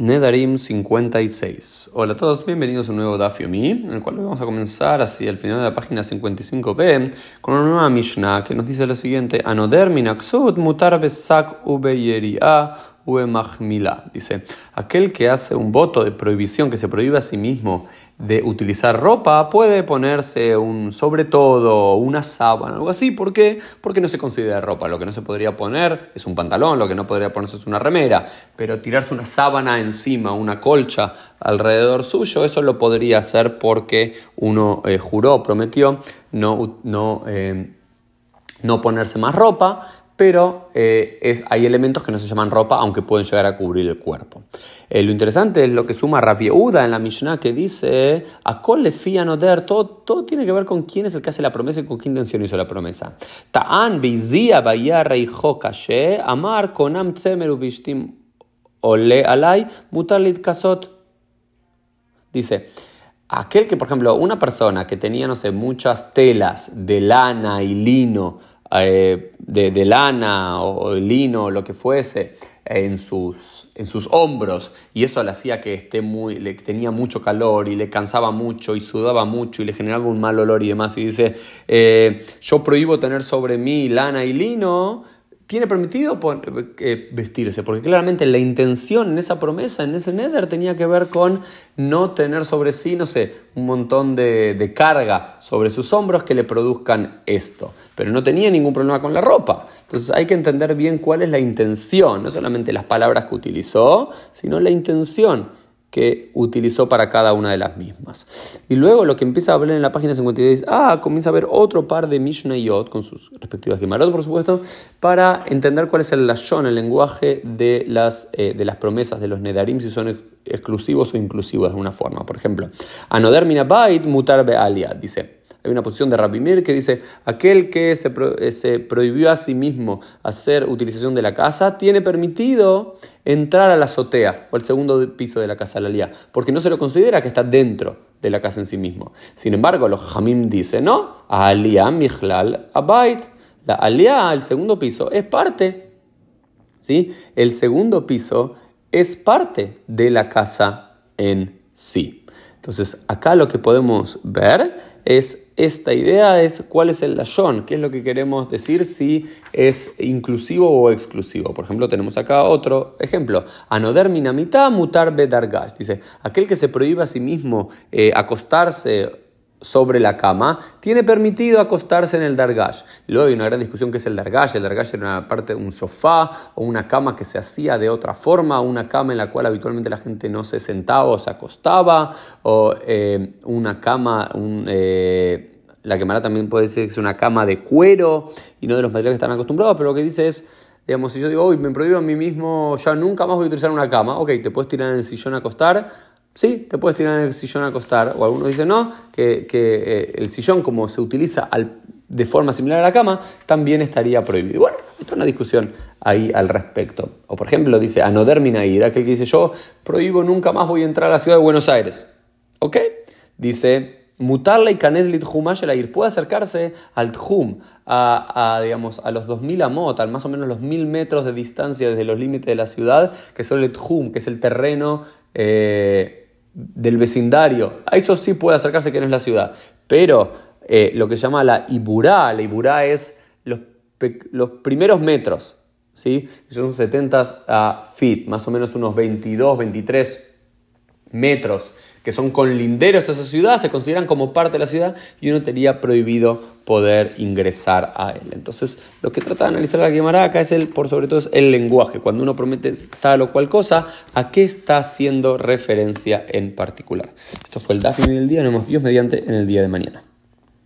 Nedarim 56. Hola a todos, bienvenidos a un nuevo Daf Yomi, en el cual vamos a comenzar así al final de la página 55b con una nueva Mishnah que nos dice lo siguiente: Anoder minaksud mutar besak Dice, aquel que hace un voto de prohibición, que se prohíbe a sí mismo de utilizar ropa, puede ponerse un sobre todo, una sábana, algo así. ¿Por qué? Porque no se considera ropa. Lo que no se podría poner es un pantalón, lo que no podría ponerse es una remera. Pero tirarse una sábana encima, una colcha alrededor suyo, eso lo podría hacer porque uno eh, juró, prometió no, no, eh, no ponerse más ropa pero eh, hay elementos que no se llaman ropa, aunque pueden llegar a cubrir el cuerpo. Eh, lo interesante es lo que suma Rav en la Mishnah, que dice, a le der, todo, todo tiene que ver con quién es el que hace la promesa y con qué intención hizo la promesa. Ta'an beizia amar konam ole alay mutalit kasot. Dice, aquel que, por ejemplo, una persona que tenía, no sé, muchas telas de lana y lino, eh, de, lana o, lino o lo que fuese en sus, en sus hombros. Y eso le hacía que esté muy, le tenía mucho calor y le cansaba mucho y sudaba mucho y le generaba un mal olor y demás. Y dice eh, yo prohíbo tener sobre mí lana y lino tiene permitido eh, vestirse, porque claramente la intención en esa promesa, en ese nether, tenía que ver con no tener sobre sí, no sé, un montón de, de, carga sobre sus hombros que le produzcan esto. Pero no tenía ningún problema con la ropa. Entonces hay que entender bien cuál es la intención, no solamente las palabras que utilizó, sino la intención que utilizó para cada una de las mismas. Y luego lo que empieza a hablar en la página 56, ah, comienza a ver otro par de Mishnayot, con sus respectivas Gemarot, por supuesto, para entender cuál es el lashon, el lenguaje de las, eh, de las promesas de los Nedarim, si son exclusivos o inclusivos de alguna forma. Por ejemplo, Anoder Minabait Mutar Bealia, dice, hay una posición de Rabimir que dice, aquel que se, eh, se, prohibió a sí mismo hacer utilización de la casa, tiene permitido entrar a la azotea o al segundo piso de la casa la porque no se lo considera que está dentro de la casa en sí mismo. Sin embargo, los Hamim dicen, no, Aliyah Michlal Abait, la Aliyah, el segundo piso, es parte, ¿sí? El segundo piso es parte de la casa en sí. Entonces, acá lo que podemos ver es esta idea, es cuál es el lashon, qué es lo que queremos decir si es inclusivo o exclusivo. Por ejemplo, tenemos acá otro ejemplo. Anoder minamita mutar bedargash. Dice, aquel que se prohíbe a sí mismo eh, acostarse sobre la cama, tiene permitido acostarse en el dargash. luego hay una gran discusión que es el dargash. El dargash era una parte de un sofá o una cama que se hacía de otra forma, una cama en la cual habitualmente la gente no se sentaba o se acostaba, o eh, una cama, eh, la quemara también puede decir que es una cama de cuero y no de los materiales que están acostumbrados, pero lo que dice es, digamos, si yo digo, hoy me prohíbo a mí mismo, ya nunca más voy a utilizar una cama, ok, te puedes tirar en el sillón a acostar, Sí, te puedes tirar en el sillón a acostar. O algunos dicen no, que, que eh, el sillón, como se utiliza de forma similar a la cama, también estaría prohibido. Bueno, esto es una discusión ahí al respecto. O por ejemplo, dice Anoder Minair, aquel que dice yo prohíbo nunca más voy a entrar a la ciudad de Buenos Aires. ¿Ok? Dice Mutarla y Kaneslit ir puede acercarse al Tjum, a, digamos, a los 2000 amot, al más o menos los 1000 metros de distancia desde los límites de la ciudad, que son el Tjum, que es el terreno eh, del vecindario, a eso sí puede acercarse que no es la ciudad. Pero eh, lo que se llama la Iburá, la Iburá es los, los primeros metros, ¿sí? son 70 feet, más o menos unos 22, 23 metros, que son con linderos a esa ciudad, se consideran como parte de la ciudad y uno tenía prohibido poder ingresar a él. Entonces, lo que trata de analizar la Guimara acá es el, por sobre todo, es el lenguaje. Cuando uno promete tal o cual cosa, ¿a qué está haciendo referencia en particular? Esto fue el Daphne del día, nos vemos Dios mediante en el día de mañana.